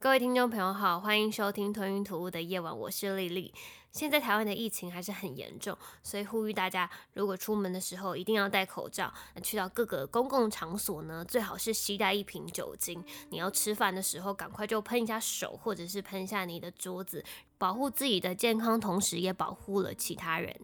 各位听众朋友好，欢迎收听《吞云吐雾的夜晚》，我是丽丽。现在台湾的疫情还是很严重，所以呼吁大家，如果出门的时候一定要戴口罩。那去到各个公共场所呢，最好是携带一瓶酒精。你要吃饭的时候，赶快就喷一下手，或者是喷一下你的桌子，保护自己的健康，同时也保护了其他人。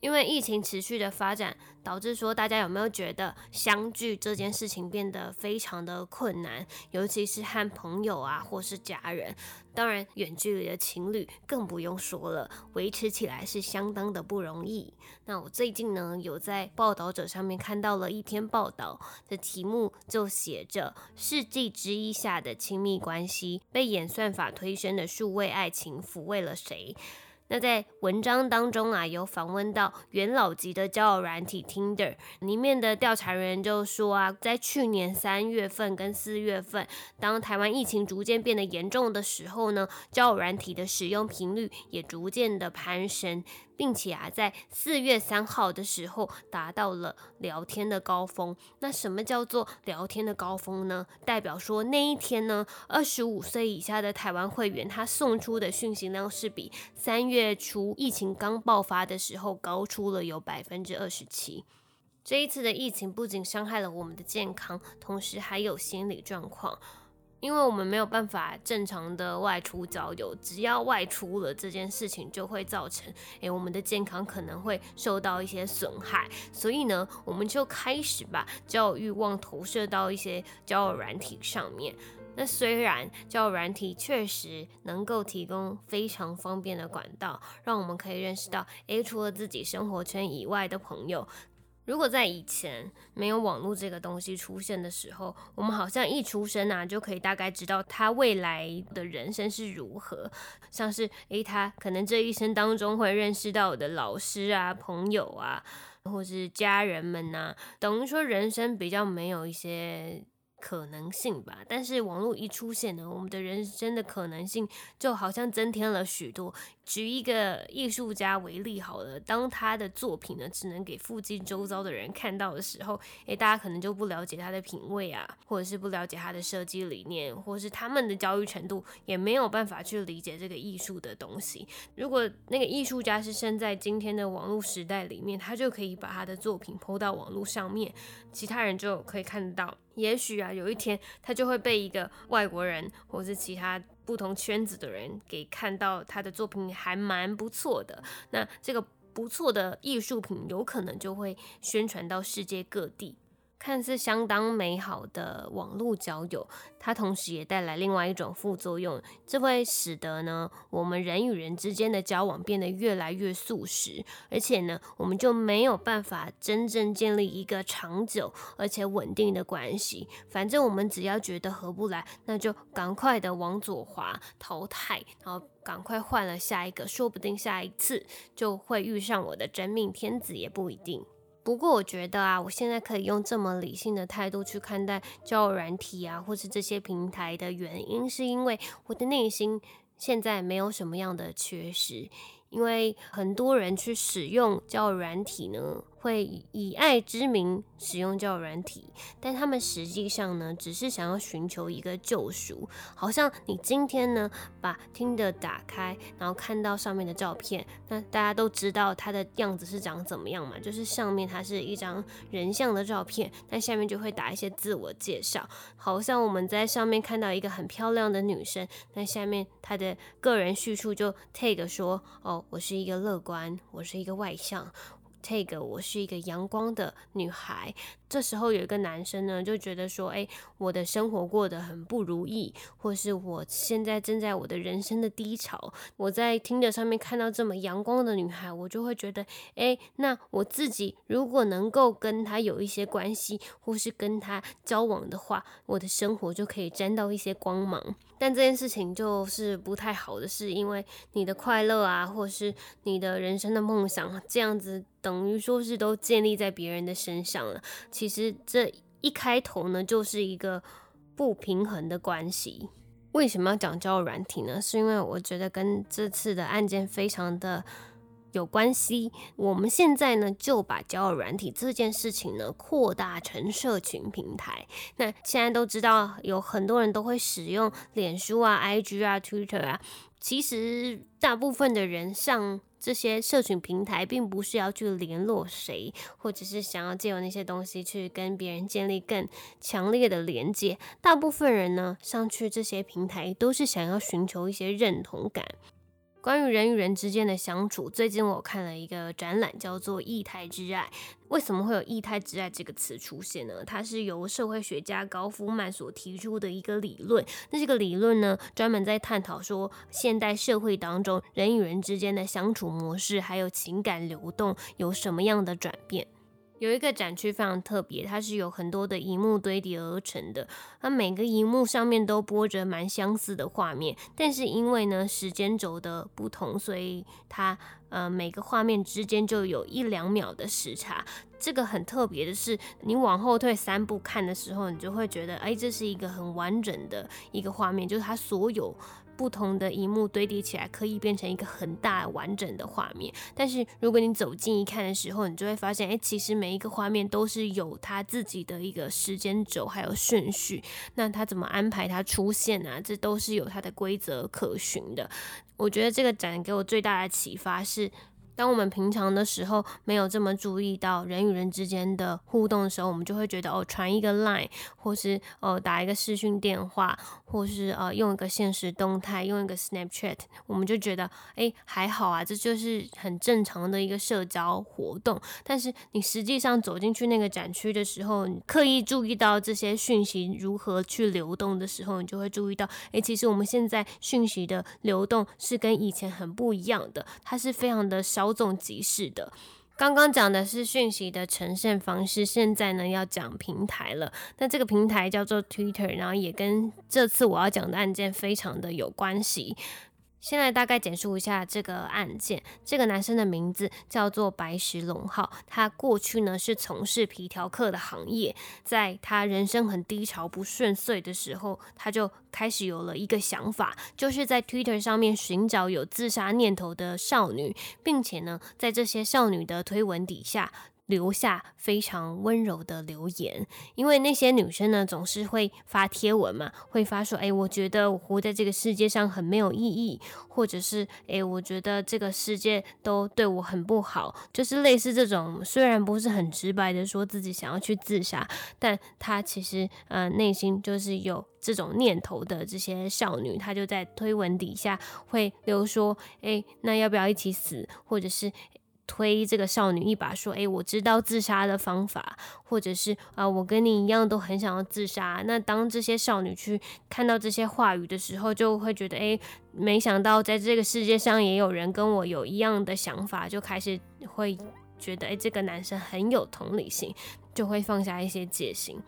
因为疫情持续的发展，导致说大家有没有觉得相聚这件事情变得非常的困难，尤其是和朋友啊或是家人，当然远距离的情侣更不用说了，维持起来是相当的不容易。那我最近呢有在报道者上面看到了一篇报道的题目，就写着“世纪之一下的亲密关系被演算法推升的数位爱情抚慰了谁？”那在文章当中啊，有访问到元老级的交友软体 Tinder 里面的调查人员就说啊，在去年三月份跟四月份，当台湾疫情逐渐变得严重的时候呢，交友软体的使用频率也逐渐的攀升。并且啊，在四月三号的时候达到了聊天的高峰。那什么叫做聊天的高峰呢？代表说那一天呢，二十五岁以下的台湾会员他送出的讯息量是比三月初疫情刚爆发的时候高出了有百分之二十七。这一次的疫情不仅伤害了我们的健康，同时还有心理状况。因为我们没有办法正常的外出交友，只要外出了这件事情就会造成，诶，我们的健康可能会受到一些损害，所以呢，我们就开始把交友欲望投射到一些交友软体上面。那虽然交友软体确实能够提供非常方便的管道，让我们可以认识到，诶，除了自己生活圈以外的朋友。如果在以前没有网络这个东西出现的时候，我们好像一出生啊就可以大概知道他未来的人生是如何，像是诶，他可能这一生当中会认识到的老师啊、朋友啊，或是家人们呐，等于说人生比较没有一些。可能性吧，但是网络一出现呢，我们的人生的可能性就好像增添了许多。举一个艺术家为例好了，当他的作品呢只能给附近周遭的人看到的时候，诶，大家可能就不了解他的品味啊，或者是不了解他的设计理念，或是他们的教育程度也没有办法去理解这个艺术的东西。如果那个艺术家是生在今天的网络时代里面，他就可以把他的作品抛到网络上面，其他人就可以看得到。也许啊，有一天他就会被一个外国人，或是其他不同圈子的人给看到他的作品还蛮不错的。那这个不错的艺术品，有可能就会宣传到世界各地。看似相当美好的网络交友，它同时也带来另外一种副作用，这会使得呢我们人与人之间的交往变得越来越速食，而且呢我们就没有办法真正建立一个长久而且稳定的关系。反正我们只要觉得合不来，那就赶快的往左滑淘汰，然后赶快换了下一个，说不定下一次就会遇上我的真命天子也不一定。不过我觉得啊，我现在可以用这么理性的态度去看待交友软体啊，或是这些平台的原因，是因为我的内心现在没有什么样的缺失。因为很多人去使用交友软体呢，会以爱之名使用交友软体，但他们实际上呢，只是想要寻求一个救赎。好像你今天呢，把听的打开，然后看到上面的照片，那大家都知道它的样子是长怎么样嘛？就是上面它是一张人像的照片，但下面就会打一些自我介绍。好像我们在上面看到一个很漂亮的女生，那下面她的个人叙述就 take 说哦。我是一个乐观，我是一个外向，take 我是一个阳光的女孩。这时候有一个男生呢，就觉得说，哎，我的生活过得很不如意，或是我现在正在我的人生的低潮。我在听着上面看到这么阳光的女孩，我就会觉得，哎，那我自己如果能够跟她有一些关系，或是跟她交往的话，我的生活就可以沾到一些光芒。但这件事情就是不太好的是，因为你的快乐啊，或是你的人生的梦想，这样子等于说是都建立在别人的身上了。其实这一开头呢，就是一个不平衡的关系。为什么要讲叫软体呢？是因为我觉得跟这次的案件非常的。有关系，我们现在呢就把交友软体这件事情呢扩大成社群平台。那现在都知道有很多人都会使用脸书啊、IG 啊、Twitter 啊。其实大部分的人上这些社群平台，并不是要去联络谁，或者是想要借由那些东西去跟别人建立更强烈的连接。大部分人呢上去这些平台，都是想要寻求一些认同感。关于人与人之间的相处，最近我看了一个展览，叫做“异态之爱”。为什么会有“异态之爱”这个词出现呢？它是由社会学家高夫曼所提出的一个理论。那这个理论呢，专门在探讨说，现代社会当中人与人之间的相处模式，还有情感流动有什么样的转变。有一个展区非常特别，它是有很多的荧幕堆叠而成的，它每个荧幕上面都播着蛮相似的画面，但是因为呢时间轴的不同，所以它呃每个画面之间就有一两秒的时差。这个很特别的是，你往后退三步看的时候，你就会觉得，哎，这是一个很完整的一个画面，就是它所有。不同的荧幕堆叠起来，可以变成一个很大完整的画面。但是如果你走近一看的时候，你就会发现，哎，其实每一个画面都是有它自己的一个时间轴，还有顺序。那它怎么安排它出现啊？这都是有它的规则可循的。我觉得这个展给我最大的启发是。当我们平常的时候没有这么注意到人与人之间的互动的时候，我们就会觉得哦，传一个 line，或是呃打一个视讯电话，或是呃用一个现实动态，用一个 Snapchat，我们就觉得哎还好啊，这就是很正常的一个社交活动。但是你实际上走进去那个展区的时候，你刻意注意到这些讯息如何去流动的时候，你就会注意到，哎，其实我们现在讯息的流动是跟以前很不一样的，它是非常的少。稍纵即逝的。刚刚讲的是讯息的呈现方式，现在呢要讲平台了。那这个平台叫做 Twitter，然后也跟这次我要讲的案件非常的有关系。先来大概简述一下这个案件。这个男生的名字叫做白石龙浩，他过去呢是从事皮条客的行业。在他人生很低潮、不顺遂的时候，他就开始有了一个想法，就是在 Twitter 上面寻找有自杀念头的少女，并且呢，在这些少女的推文底下。留下非常温柔的留言，因为那些女生呢总是会发贴文嘛，会发说：“哎，我觉得我活在这个世界上很没有意义，或者是哎，我觉得这个世界都对我很不好。”就是类似这种，虽然不是很直白的说自己想要去自杀，但她其实呃内心就是有这种念头的这些少女，她就在推文底下会留说：“哎，那要不要一起死？”或者是。推这个少女一把，说：“诶，我知道自杀的方法，或者是啊，我跟你一样都很想要自杀。”那当这些少女去看到这些话语的时候，就会觉得：“诶，没想到在这个世界上也有人跟我有一样的想法。”就开始会觉得：“诶，这个男生很有同理心，就会放下一些戒心。”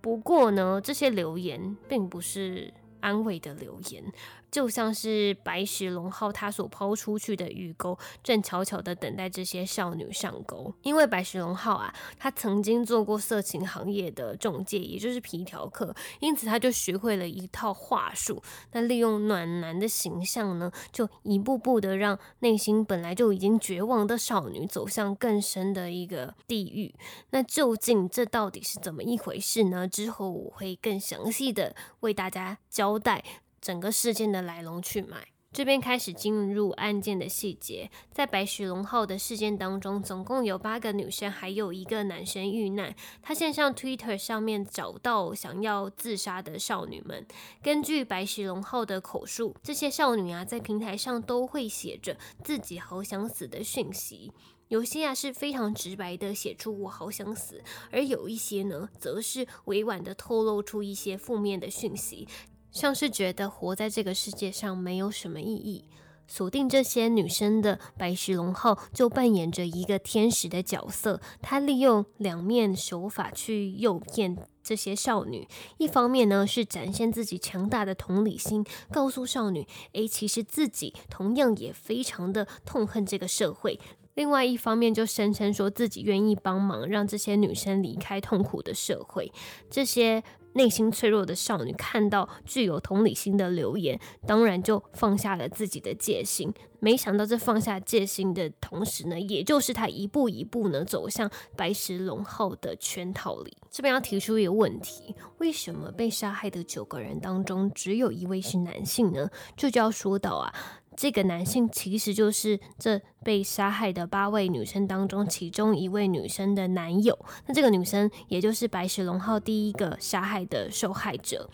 不过呢，这些留言并不是安慰的留言。就像是白石龙号他所抛出去的鱼钩，正悄悄的等待这些少女上钩。因为白石龙号啊，他曾经做过色情行业的中介，也就是皮条客，因此他就学会了一套话术。那利用暖男的形象呢，就一步步的让内心本来就已经绝望的少女走向更深的一个地狱。那究竟这到底是怎么一回事呢？之后我会更详细的为大家交代。整个事件的来龙去脉，这边开始进入案件的细节。在白石龙号的事件当中，总共有八个女生，还有一个男生遇难。他线上 Twitter 上面找到想要自杀的少女们。根据白石龙号的口述，这些少女啊，在平台上都会写着自己好想死的讯息。有些啊是非常直白的写出我好想死，而有一些呢，则是委婉的透露出一些负面的讯息。像是觉得活在这个世界上没有什么意义，锁定这些女生的白石龙浩就扮演着一个天使的角色，他利用两面手法去诱骗这些少女。一方面呢是展现自己强大的同理心，告诉少女，诶，其实自己同样也非常的痛恨这个社会。另外一方面就声称说自己愿意帮忙，让这些女生离开痛苦的社会。这些。内心脆弱的少女看到具有同理心的留言，当然就放下了自己的戒心。没想到这放下戒心的同时呢，也就是她一步一步呢走向白石龙号的圈套里。这边要提出一个问题：为什么被杀害的九个人当中只有一位是男性呢？这就要说到啊。这个男性其实就是这被杀害的八位女生当中其中一位女生的男友。那这个女生也就是白石龙号第一个杀害的受害者。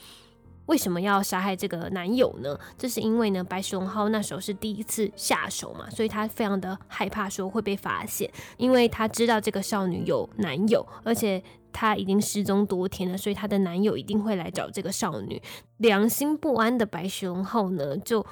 为什么要杀害这个男友呢？这是因为呢，白石龙号那时候是第一次下手嘛，所以他非常的害怕说会被发现，因为他知道这个少女有男友，而且她已经失踪多天了，所以她的男友一定会来找这个少女。良心不安的白石龙号呢，就。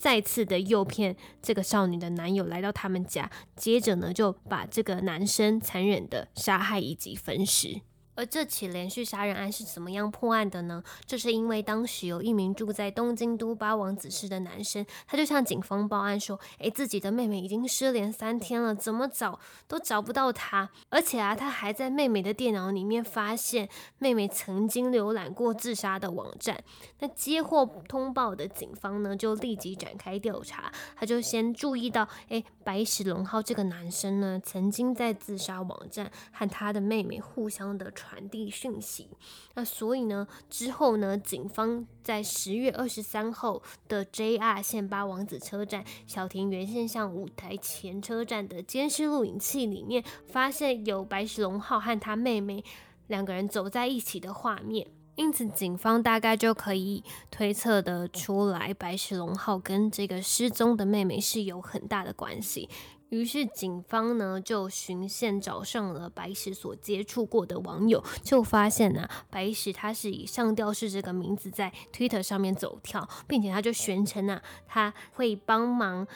再次的诱骗这个少女的男友来到他们家，接着呢就把这个男生残忍的杀害以及分尸。而这起连续杀人案是怎么样破案的呢？这是因为当时有一名住在东京都八王子市的男生，他就向警方报案说：“诶，自己的妹妹已经失联三天了，怎么找都找不到她。而且啊，他还在妹妹的电脑里面发现妹妹曾经浏览过自杀的网站。那接获通报的警方呢，就立即展开调查。他就先注意到，诶，白石龙浩这个男生呢，曾经在自杀网站和他的妹妹互相的传。传递讯息，那所以呢，之后呢，警方在十月二十三号的 JR 线八王子车站小田原线上五台前车站的监视录影器里面，发现有白石龙浩和他妹妹两个人走在一起的画面，因此警方大概就可以推测的出来，白石龙浩跟这个失踪的妹妹是有很大的关系。于是警方呢就循线找上了白石所接触过的网友，就发现呢白石他是以上吊式这个名字在 Twitter 上面走跳，并且他就宣称啊他会帮忙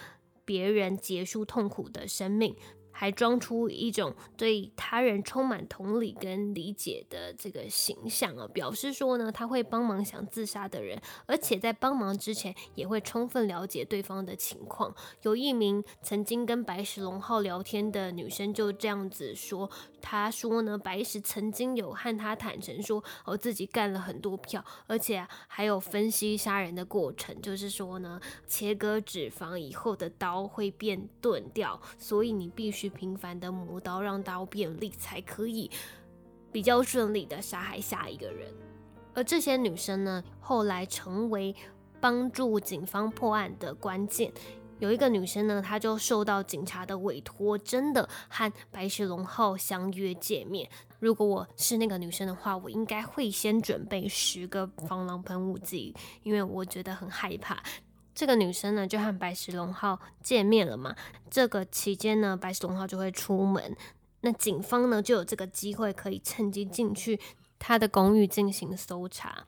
别人结束痛苦的生命。还装出一种对他人充满同理跟理解的这个形象啊，表示说呢，他会帮忙想自杀的人，而且在帮忙之前也会充分了解对方的情况。有一名曾经跟白石龙浩聊天的女生就这样子说，她说呢，白石曾经有和她坦诚说，哦自己干了很多票，而且还有分析杀人的过程，就是说呢，切割脂肪以后的刀会变钝掉，所以你必须。去频繁的磨刀，让刀变利，才可以比较顺利的杀害下一个人。而这些女生呢，后来成为帮助警方破案的关键。有一个女生呢，她就受到警察的委托，真的和白石龙浩相约见面。如果我是那个女生的话，我应该会先准备十个防狼喷雾剂，因为我觉得很害怕。这个女生呢，就和白石龙浩见面了嘛。这个期间呢，白石龙浩就会出门，那警方呢就有这个机会可以趁机进去他的公寓进行搜查。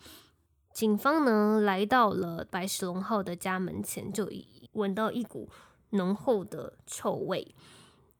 警方呢来到了白石龙浩的家门前，就闻到一股浓厚的臭味。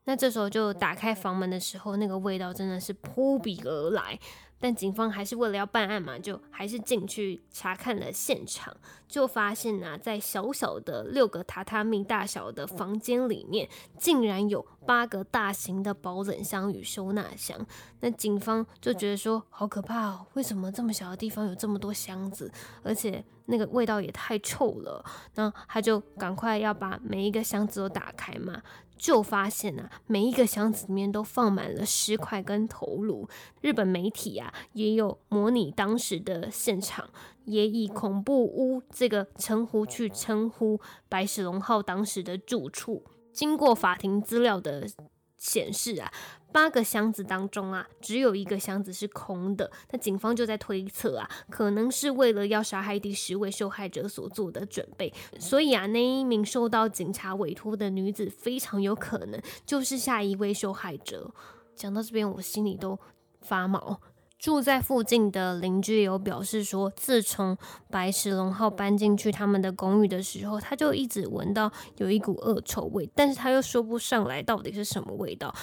那这时候就打开房门的时候，那个味道真的是扑鼻而来。但警方还是为了要办案嘛，就还是进去查看了现场，就发现啊，在小小的六个榻榻米大小的房间里面，竟然有八个大型的保冷箱与收纳箱。那警方就觉得说，好可怕哦，为什么这么小的地方有这么多箱子，而且那个味道也太臭了。那他就赶快要把每一个箱子都打开嘛。就发现啊，每一个箱子里面都放满了尸块跟头颅。日本媒体啊，也有模拟当时的现场，也以“恐怖屋”这个称呼去称呼白石龙号当时的住处。经过法庭资料的显示啊。八个箱子当中啊，只有一个箱子是空的。那警方就在推测啊，可能是为了要杀害第十位受害者所做的准备。所以啊，那一名受到警察委托的女子非常有可能就是下一位受害者。讲到这边，我心里都发毛。住在附近的邻居有表示说，自从白石龙号搬进去他们的公寓的时候，他就一直闻到有一股恶臭味，但是他又说不上来到底是什么味道。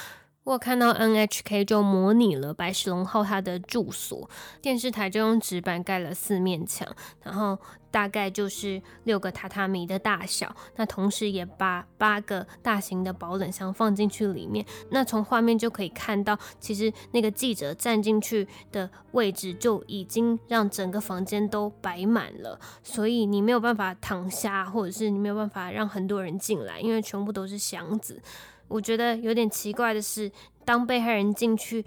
我看到 NHK 就模拟了白石龙号它的住所，电视台就用纸板盖了四面墙，然后大概就是六个榻榻米的大小。那同时也把八个大型的保冷箱放进去里面。那从画面就可以看到，其实那个记者站进去的位置就已经让整个房间都摆满了，所以你没有办法躺下，或者是你没有办法让很多人进来，因为全部都是箱子。我觉得有点奇怪的是，当被害人进去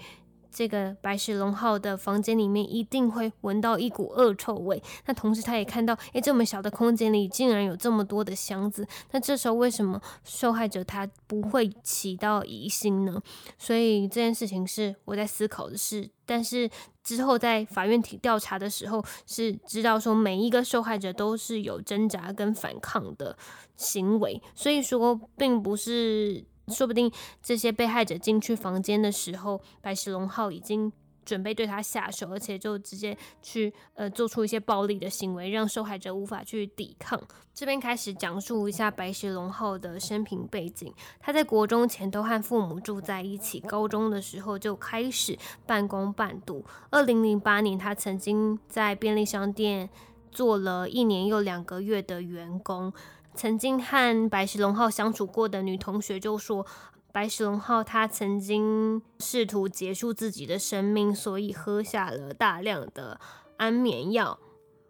这个白石龙号的房间里面，一定会闻到一股恶臭味。那同时他也看到，诶，这么小的空间里竟然有这么多的箱子。那这时候为什么受害者他不会起到疑心呢？所以这件事情是我在思考的事。但是之后在法院体调查的时候，是知道说每一个受害者都是有挣扎跟反抗的行为，所以说并不是。说不定这些被害者进去房间的时候，白石龙浩已经准备对他下手，而且就直接去呃做出一些暴力的行为，让受害者无法去抵抗。这边开始讲述一下白石龙浩的生平背景。他在国中前都和父母住在一起，高中的时候就开始半工半读。二零零八年，他曾经在便利商店做了一年又两个月的员工。曾经和白石龙浩相处过的女同学就说，白石龙浩他曾经试图结束自己的生命，所以喝下了大量的安眠药。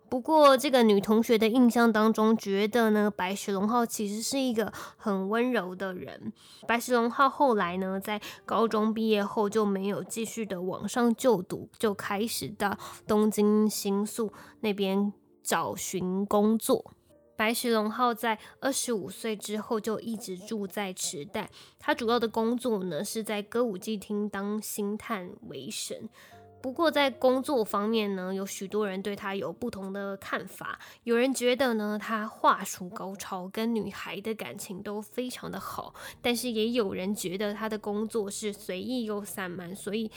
不过，这个女同学的印象当中，觉得呢，白石龙浩其实是一个很温柔的人。白石龙浩后来呢，在高中毕业后就没有继续的往上就读，就开始到东京新宿那边找寻工作。白石龙浩在二十五岁之后就一直住在池袋，他主要的工作呢是在歌舞伎厅当星探为生。不过在工作方面呢，有许多人对他有不同的看法。有人觉得呢，他话术高超，跟女孩的感情都非常的好；但是也有人觉得他的工作是随意又散漫，所以。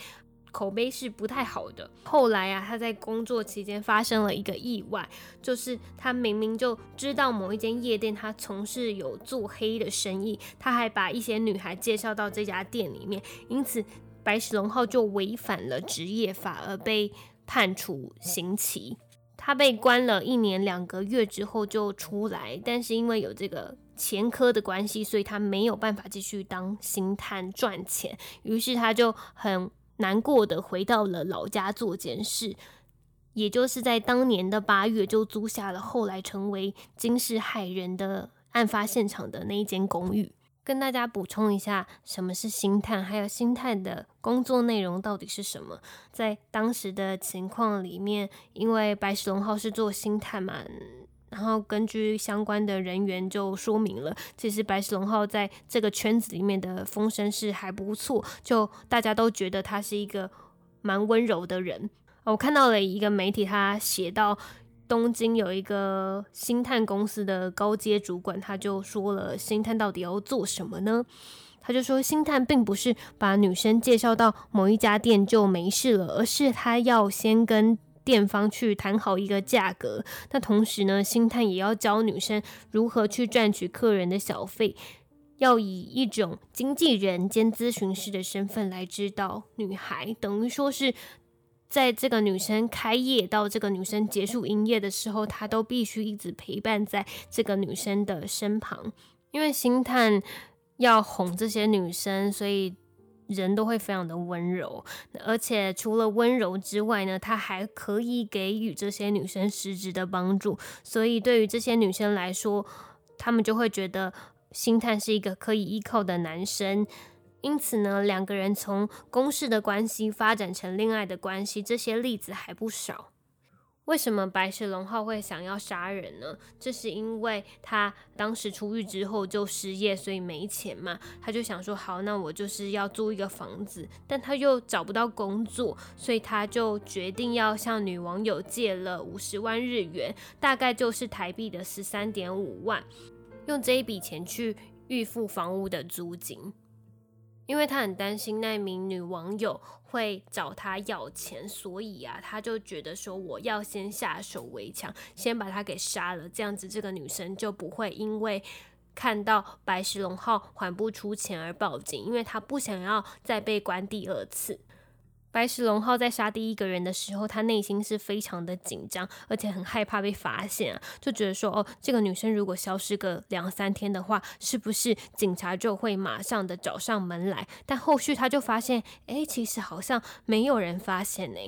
口碑是不太好的。后来啊，他在工作期间发生了一个意外，就是他明明就知道某一间夜店他从事有做黑的生意，他还把一些女孩介绍到这家店里面，因此白石龙号就违反了职业法而被判处刑期。他被关了一年两个月之后就出来，但是因为有这个前科的关系，所以他没有办法继续当星探赚钱，于是他就很。难过的回到了老家做监事，也就是在当年的八月就租下了后来成为惊世骇人的案发现场的那一间公寓。跟大家补充一下，什么是星探，还有星探的工作内容到底是什么？在当时的情况里面，因为白石龙号是做星探嘛。然后根据相关的人员就说明了，其实白石龙号在这个圈子里面的风声是还不错，就大家都觉得他是一个蛮温柔的人。我看到了一个媒体，他写到东京有一个星探公司的高阶主管，他就说了星探到底要做什么呢？他就说星探并不是把女生介绍到某一家店就没事了，而是他要先跟。店方去谈好一个价格，那同时呢，星探也要教女生如何去赚取客人的小费，要以一种经纪人兼咨询师的身份来指导女孩，等于说是在这个女生开业到这个女生结束营业的时候，他都必须一直陪伴在这个女生的身旁，因为星探要哄这些女生，所以。人都会非常的温柔，而且除了温柔之外呢，他还可以给予这些女生实质的帮助。所以对于这些女生来说，他们就会觉得星探是一个可以依靠的男生。因此呢，两个人从公事的关系发展成恋爱的关系，这些例子还不少。为什么白石龙号会想要杀人呢？这是因为他当时出狱之后就失业，所以没钱嘛。他就想说，好，那我就是要租一个房子，但他又找不到工作，所以他就决定要向女网友借了五十万日元，大概就是台币的十三点五万，用这一笔钱去预付房屋的租金。因为他很担心那名女网友会找他要钱，所以啊，他就觉得说我要先下手为强，先把他给杀了，这样子这个女生就不会因为看到白石龙号还不出钱而报警，因为他不想要再被关第二次。白石龙浩在杀第一个人的时候，他内心是非常的紧张，而且很害怕被发现啊，就觉得说，哦，这个女生如果消失个两三天的话，是不是警察就会马上的找上门来？但后续他就发现，哎，其实好像没有人发现呢。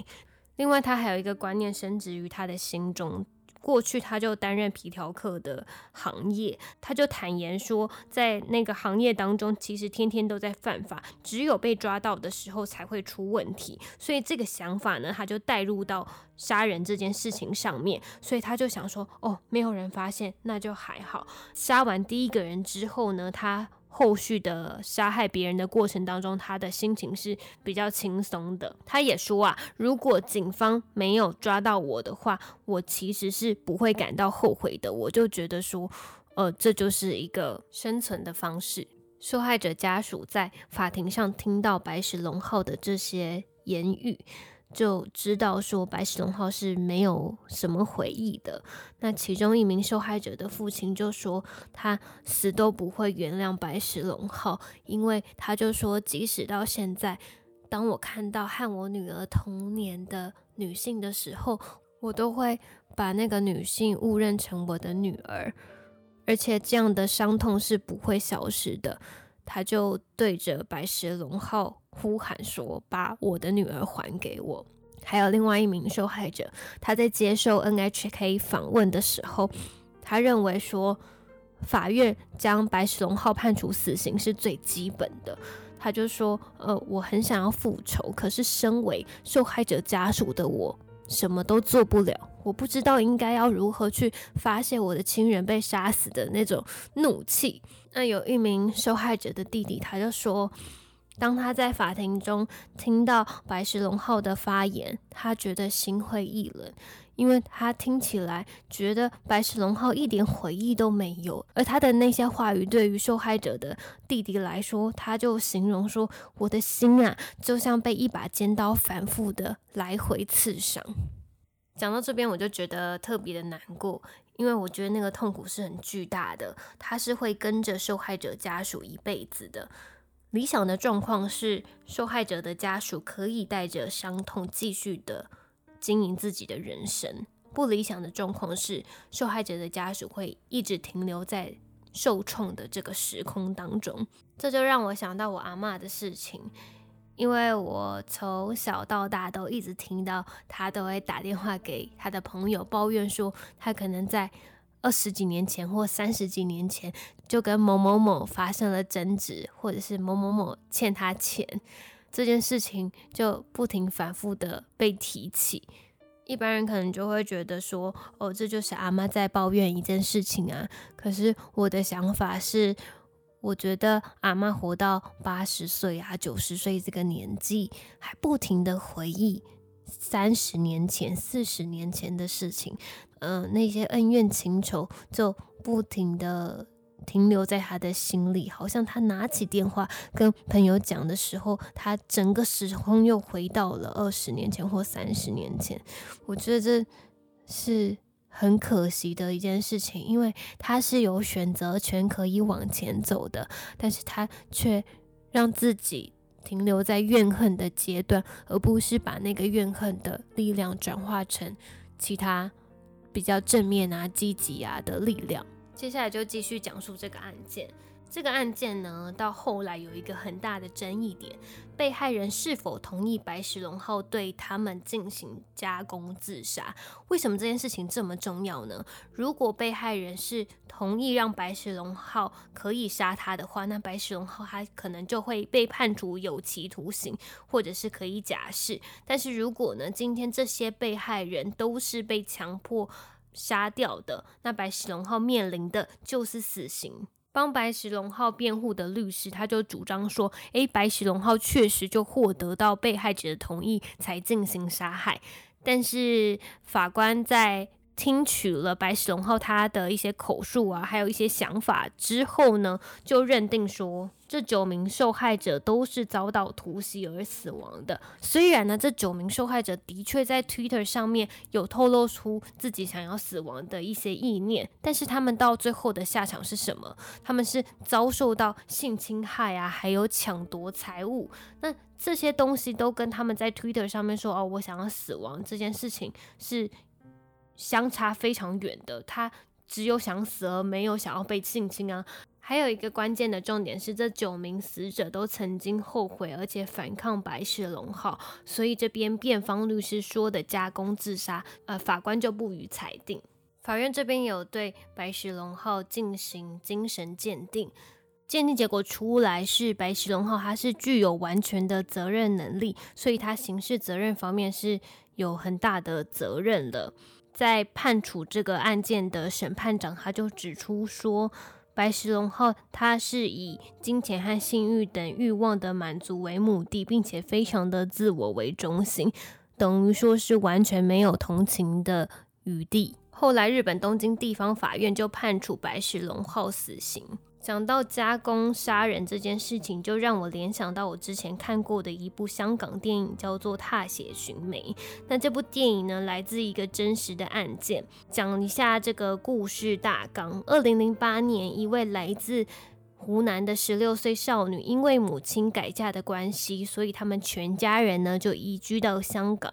另外，他还有一个观念深植于他的心中。过去他就担任皮条客的行业，他就坦言说，在那个行业当中，其实天天都在犯法，只有被抓到的时候才会出问题。所以这个想法呢，他就带入到杀人这件事情上面，所以他就想说，哦，没有人发现，那就还好。杀完第一个人之后呢，他。后续的杀害别人的过程当中，他的心情是比较轻松的。他也说啊，如果警方没有抓到我的话，我其实是不会感到后悔的。我就觉得说，呃，这就是一个生存的方式。受害者家属在法庭上听到白石龙浩的这些言语。就知道说白石龙浩是没有什么回忆的。那其中一名受害者的父亲就说，他死都不会原谅白石龙浩，因为他就说，即使到现在，当我看到和我女儿同年的女性的时候，我都会把那个女性误认成我的女儿，而且这样的伤痛是不会消失的。他就对着白石龙浩。呼喊说：“把我的女儿还给我！”还有另外一名受害者，他在接受 NHK 访问的时候，他认为说，法院将白石龙浩判处死刑是最基本的。他就说：“呃，我很想要复仇，可是身为受害者家属的我，什么都做不了。我不知道应该要如何去发泄我的亲人被杀死的那种怒气。”那有一名受害者的弟弟，他就说。当他在法庭中听到白石龙浩的发言，他觉得心灰意冷，因为他听起来觉得白石龙浩一点回忆都没有，而他的那些话语对于受害者的弟弟来说，他就形容说：“我的心啊，就像被一把尖刀反复的来回刺伤。”讲到这边，我就觉得特别的难过，因为我觉得那个痛苦是很巨大的，他是会跟着受害者家属一辈子的。理想的状况是，受害者的家属可以带着伤痛继续的经营自己的人生；不理想的状况是，受害者的家属会一直停留在受创的这个时空当中。这就让我想到我阿妈的事情，因为我从小到大都一直听到他都会打电话给他的朋友抱怨说，他可能在。二十几年前或三十几年前，就跟某某某发生了争执，或者是某某某欠他钱，这件事情就不停反复的被提起。一般人可能就会觉得说，哦，这就是阿妈在抱怨一件事情啊。可是我的想法是，我觉得阿妈活到八十岁啊、九十岁这个年纪，还不停的回忆三十年前、四十年前的事情。嗯，那些恩怨情仇就不停的停留在他的心里，好像他拿起电话跟朋友讲的时候，他整个时空又回到了二十年前或三十年前。我觉得这是很可惜的一件事情，因为他是有选择权可以往前走的，但是他却让自己停留在怨恨的阶段，而不是把那个怨恨的力量转化成其他。比较正面啊、积极啊的力量。接下来就继续讲述这个案件。这个案件呢，到后来有一个很大的争议点：被害人是否同意白石龙浩对他们进行加工自杀？为什么这件事情这么重要呢？如果被害人是同意让白石龙浩可以杀他的话，那白石龙浩他可能就会被判处有期徒刑，或者是可以假释。但是如果呢，今天这些被害人都是被强迫杀掉的，那白石龙浩面临的就是死刑。帮白石龙浩辩护的律师，他就主张说：“诶，白石龙浩确实就获得到被害者的同意才进行杀害。”但是法官在听取了白石龙浩他的一些口述啊，还有一些想法之后呢，就认定说这九名受害者都是遭到突袭而死亡的。虽然呢，这九名受害者的确在 Twitter 上面有透露出自己想要死亡的一些意念，但是他们到最后的下场是什么？他们是遭受到性侵害啊，还有抢夺财物。那这些东西都跟他们在 Twitter 上面说“哦，我想要死亡”这件事情是。相差非常远的，他只有想死而没有想要被性侵啊。还有一个关键的重点是，这九名死者都曾经后悔而且反抗白石龙号，所以这边辩方律师说的加工自杀，呃，法官就不予裁定。法院这边有对白石龙号进行精神鉴定，鉴定结果出来是白石龙号他是具有完全的责任能力，所以他刑事责任方面是有很大的责任的。在判处这个案件的审判长，他就指出说，白石龙浩他是以金钱和性欲等欲望的满足为目的，并且非常的自我为中心，等于说是完全没有同情的余地。后来，日本东京地方法院就判处白石龙浩死刑。讲到加工杀人这件事情，就让我联想到我之前看过的一部香港电影，叫做《踏血寻梅》。那这部电影呢，来自一个真实的案件。讲一下这个故事大纲：二零零八年，一位来自湖南的十六岁少女，因为母亲改嫁的关系，所以他们全家人呢就移居到香港。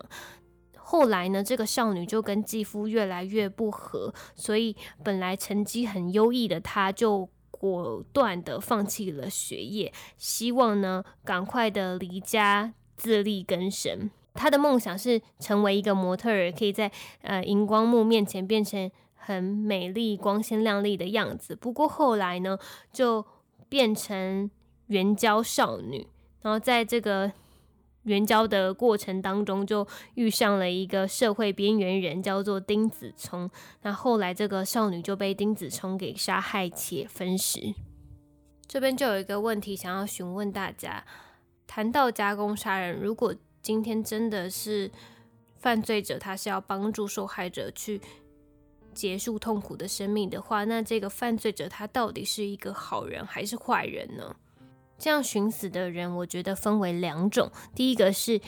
后来呢，这个少女就跟继父越来越不和，所以本来成绩很优异的她就。果断的放弃了学业，希望呢赶快的离家自力更生。他的梦想是成为一个模特儿，可以在呃荧光幕面前变成很美丽、光鲜亮丽的样子。不过后来呢，就变成援交少女，然后在这个。援交的过程当中，就遇上了一个社会边缘人，叫做丁子聪。那后来这个少女就被丁子聪给杀害且分尸。这边就有一个问题想要询问大家：谈到加工杀人，如果今天真的是犯罪者，他是要帮助受害者去结束痛苦的生命的话，那这个犯罪者他到底是一个好人还是坏人呢？这样寻死的人，我觉得分为两种。第一个是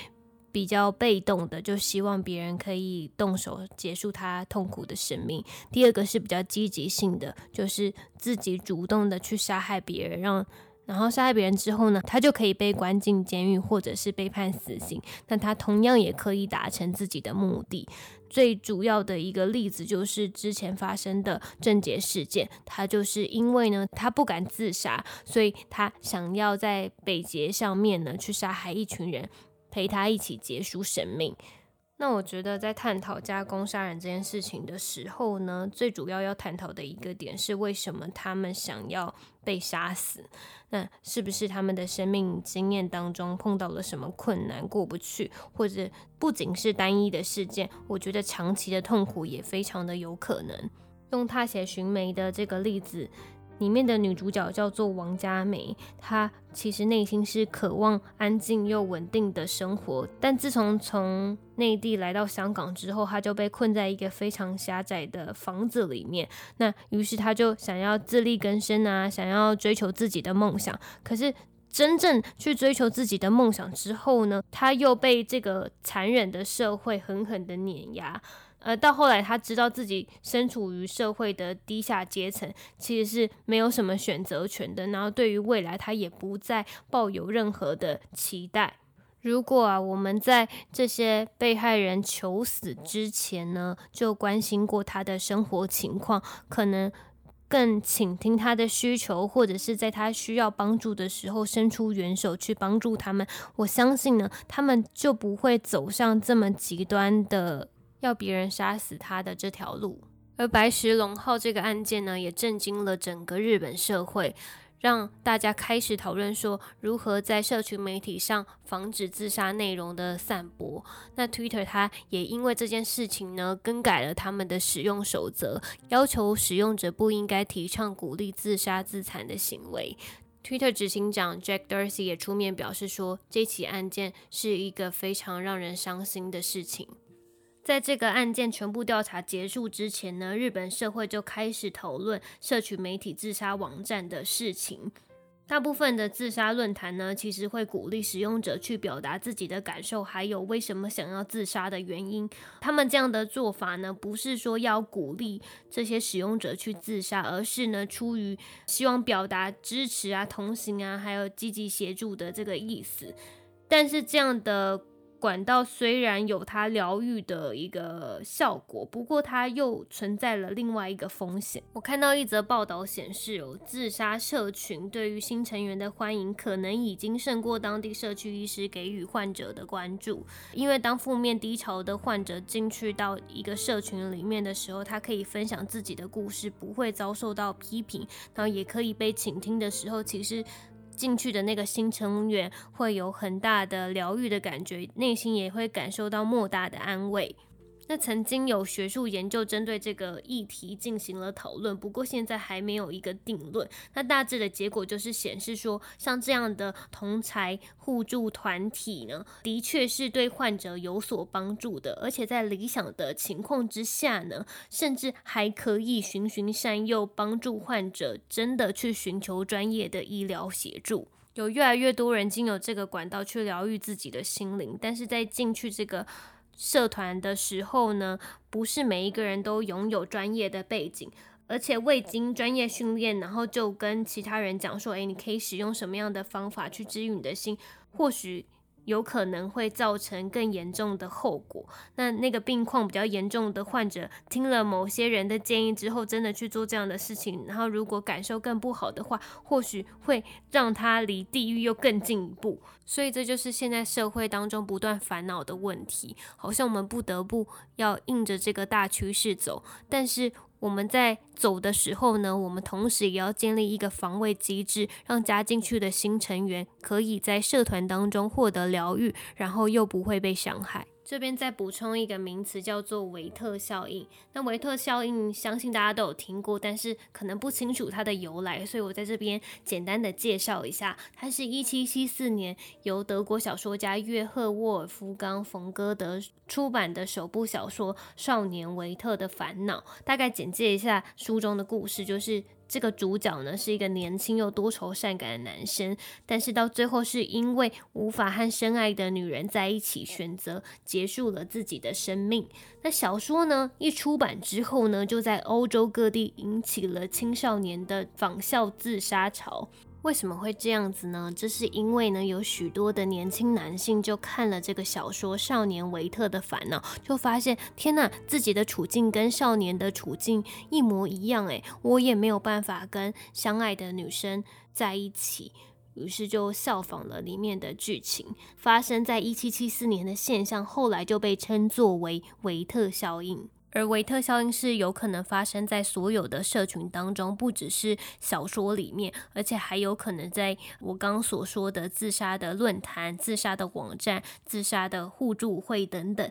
比较被动的，就希望别人可以动手结束他痛苦的生命；第二个是比较积极性的，就是自己主动的去杀害别人，让。然后杀害别人之后呢，他就可以被关进监狱，或者是被判死刑。但他同样也可以达成自己的目的。最主要的一个例子就是之前发生的郑捷事件，他就是因为呢，他不敢自杀，所以他想要在北捷上面呢去杀害一群人，陪他一起结束生命。那我觉得在探讨加工杀人这件事情的时候呢，最主要要探讨的一个点是为什么他们想要被杀死？那是不是他们的生命经验当中碰到了什么困难过不去，或者不仅是单一的事件？我觉得长期的痛苦也非常的有可能。用踏血寻梅的这个例子。里面的女主角叫做王佳梅，她其实内心是渴望安静又稳定的生活，但自从从内地来到香港之后，她就被困在一个非常狭窄的房子里面。那于是她就想要自力更生啊，想要追求自己的梦想。可是真正去追求自己的梦想之后呢，她又被这个残忍的社会狠狠的碾压。呃，到后来，他知道自己身处于社会的低下阶层，其实是没有什么选择权的。然后，对于未来，他也不再抱有任何的期待。如果啊，我们在这些被害人求死之前呢，就关心过他的生活情况，可能更倾听他的需求，或者是在他需要帮助的时候伸出援手去帮助他们，我相信呢，他们就不会走上这么极端的。要别人杀死他的这条路，而白石龙号这个案件呢，也震惊了整个日本社会，让大家开始讨论说如何在社群媒体上防止自杀内容的散播。那 Twitter 它也因为这件事情呢，更改了他们的使用守则，要求使用者不应该提倡鼓励自杀自残的行为。Twitter 执行长 Jack Dorsey 也出面表示说，这起案件是一个非常让人伤心的事情。在这个案件全部调查结束之前呢，日本社会就开始讨论社群媒体自杀网站的事情。大部分的自杀论坛呢，其实会鼓励使用者去表达自己的感受，还有为什么想要自杀的原因。他们这样的做法呢，不是说要鼓励这些使用者去自杀，而是呢，出于希望表达支持啊、同行啊，还有积极协助的这个意思。但是这样的。管道虽然有它疗愈的一个效果，不过它又存在了另外一个风险。我看到一则报道显示，有自杀社群对于新成员的欢迎，可能已经胜过当地社区医师给予患者的关注。因为当负面低潮的患者进去到一个社群里面的时候，他可以分享自己的故事，不会遭受到批评，然后也可以被倾听的时候，其实。进去的那个新成员会有很大的疗愈的感觉，内心也会感受到莫大的安慰。那曾经有学术研究针对这个议题进行了讨论，不过现在还没有一个定论。那大致的结果就是显示说，像这样的同才互助团体呢，的确是对患者有所帮助的，而且在理想的情况之下呢，甚至还可以循循善诱，帮助患者真的去寻求专业的医疗协助。有越来越多人经由这个管道去疗愈自己的心灵，但是在进去这个。社团的时候呢，不是每一个人都拥有专业的背景，而且未经专业训练，然后就跟其他人讲说，诶，你可以使用什么样的方法去治愈你的心，或许。有可能会造成更严重的后果。那那个病况比较严重的患者，听了某些人的建议之后，真的去做这样的事情，然后如果感受更不好的话，或许会让他离地狱又更进一步。所以这就是现在社会当中不断烦恼的问题，好像我们不得不要应着这个大趋势走，但是。我们在走的时候呢，我们同时也要建立一个防卫机制，让加进去的新成员可以在社团当中获得疗愈，然后又不会被伤害。这边再补充一个名词，叫做维特效应。那维特效应，相信大家都有听过，但是可能不清楚它的由来，所以我在这边简单的介绍一下。它是一七七四年由德国小说家约赫沃尔夫冈冯歌德出版的首部小说《少年维特的烦恼》。大概简介一下书中的故事，就是。这个主角呢是一个年轻又多愁善感的男生，但是到最后是因为无法和深爱的女人在一起，选择结束了自己的生命。那小说呢一出版之后呢，就在欧洲各地引起了青少年的仿效自杀潮。为什么会这样子呢？这是因为呢，有许多的年轻男性就看了这个小说《少年维特的烦恼》，就发现天呐，自己的处境跟少年的处境一模一样，诶，我也没有办法跟相爱的女生在一起，于是就效仿了里面的剧情。发生在一七七四年的现象，后来就被称作为维特效应。而维特效应是有可能发生在所有的社群当中，不只是小说里面，而且还有可能在我刚所说的自杀的论坛、自杀的网站、自杀的互助会等等，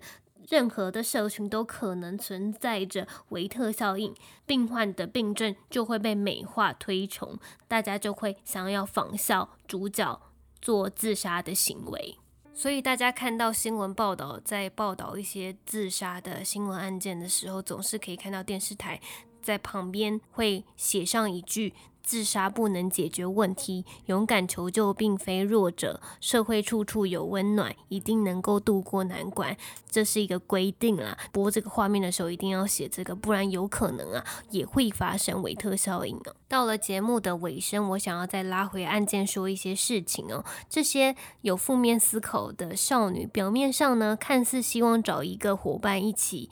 任何的社群都可能存在着维特效应。病患的病症就会被美化推崇，大家就会想要仿效主角做自杀的行为。所以大家看到新闻报道，在报道一些自杀的新闻案件的时候，总是可以看到电视台在旁边会写上一句。自杀不能解决问题，勇敢求救并非弱者。社会处处有温暖，一定能够度过难关。这是一个规定啦。播这个画面的时候一定要写这个，不然有可能啊也会发生维特效应哦。到了节目的尾声，我想要再拉回案件说一些事情哦。这些有负面思考的少女，表面上呢看似希望找一个伙伴一起。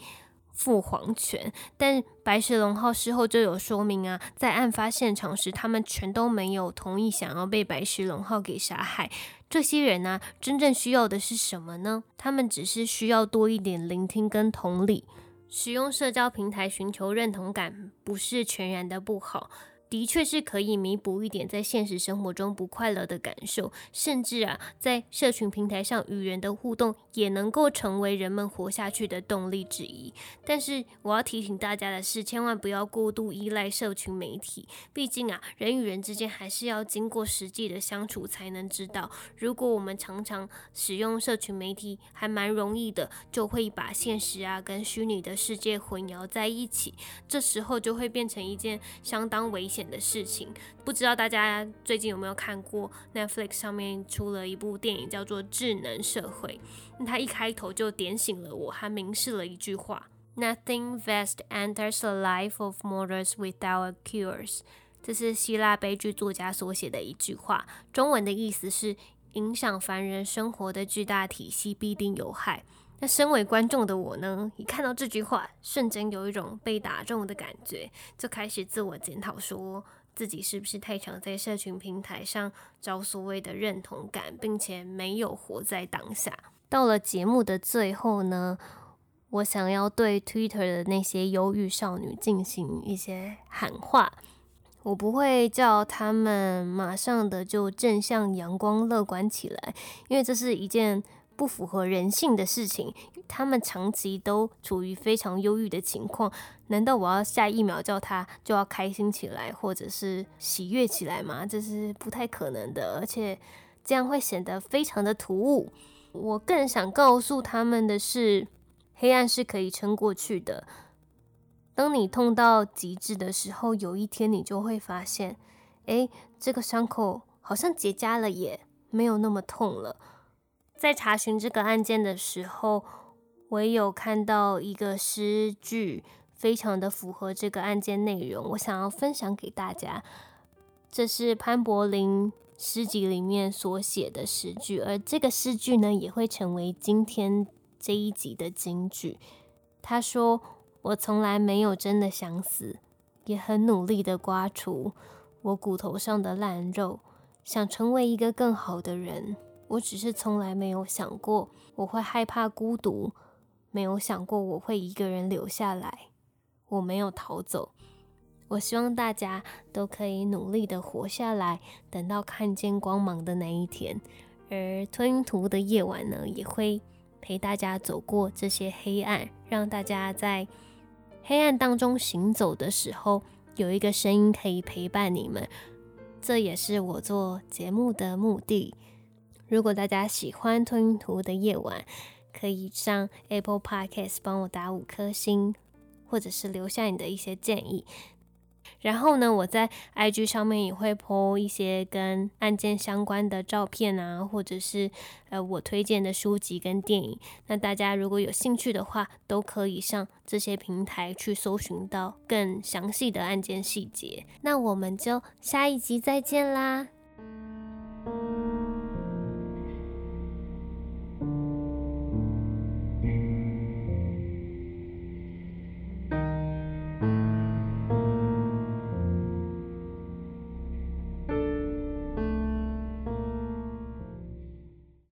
父皇权，但白石龙浩事后就有说明啊，在案发现场时，他们全都没有同意想要被白石龙浩给杀害。这些人呢，真正需要的是什么呢？他们只是需要多一点聆听跟同理。使用社交平台寻求认同感，不是全然的不好。的确是可以弥补一点在现实生活中不快乐的感受，甚至啊，在社群平台上与人的互动也能够成为人们活下去的动力之一。但是我要提醒大家的是，千万不要过度依赖社群媒体，毕竟啊，人与人之间还是要经过实际的相处才能知道。如果我们常常使用社群媒体，还蛮容易的，就会把现实啊跟虚拟的世界混淆在一起，这时候就会变成一件相当危险。的事情，不知道大家最近有没有看过 Netflix 上面出了一部电影，叫做《智能社会》。它一开头就点醒了我，还明示了一句话：“Nothing vast enters the life of mortals without cures。”这是希腊悲剧作家所写的一句话，中文的意思是：影响凡人生活的巨大体系必定有害。那身为观众的我呢，一看到这句话，瞬间有一种被打中的感觉，就开始自我检讨，说自己是不是太常在社群平台上找所谓的认同感，并且没有活在当下。到了节目的最后呢，我想要对 Twitter 的那些忧郁少女进行一些喊话，我不会叫他们马上的就正向、阳光、乐观起来，因为这是一件。不符合人性的事情，他们长期都处于非常忧郁的情况。难道我要下一秒叫他就要开心起来，或者是喜悦起来吗？这是不太可能的，而且这样会显得非常的突兀。我更想告诉他们的是，黑暗是可以撑过去的。当你痛到极致的时候，有一天你就会发现，诶，这个伤口好像结痂了，也没有那么痛了。在查询这个案件的时候，我有看到一个诗句，非常的符合这个案件内容，我想要分享给大家。这是潘柏林诗集里面所写的诗句，而这个诗句呢，也会成为今天这一集的金句。他说：“我从来没有真的想死，也很努力的刮除我骨头上的烂肉，想成为一个更好的人。”我只是从来没有想过我会害怕孤独，没有想过我会一个人留下来。我没有逃走。我希望大家都可以努力的活下来，等到看见光芒的那一天。而吞图的夜晚呢，也会陪大家走过这些黑暗，让大家在黑暗当中行走的时候，有一个声音可以陪伴你们。这也是我做节目的目的。如果大家喜欢《吞图的夜晚》，可以上 Apple Podcast 帮我打五颗星，或者是留下你的一些建议。然后呢，我在 IG 上面也会 po 一些跟案件相关的照片啊，或者是呃我推荐的书籍跟电影。那大家如果有兴趣的话，都可以上这些平台去搜寻到更详细的案件细节。那我们就下一集再见啦！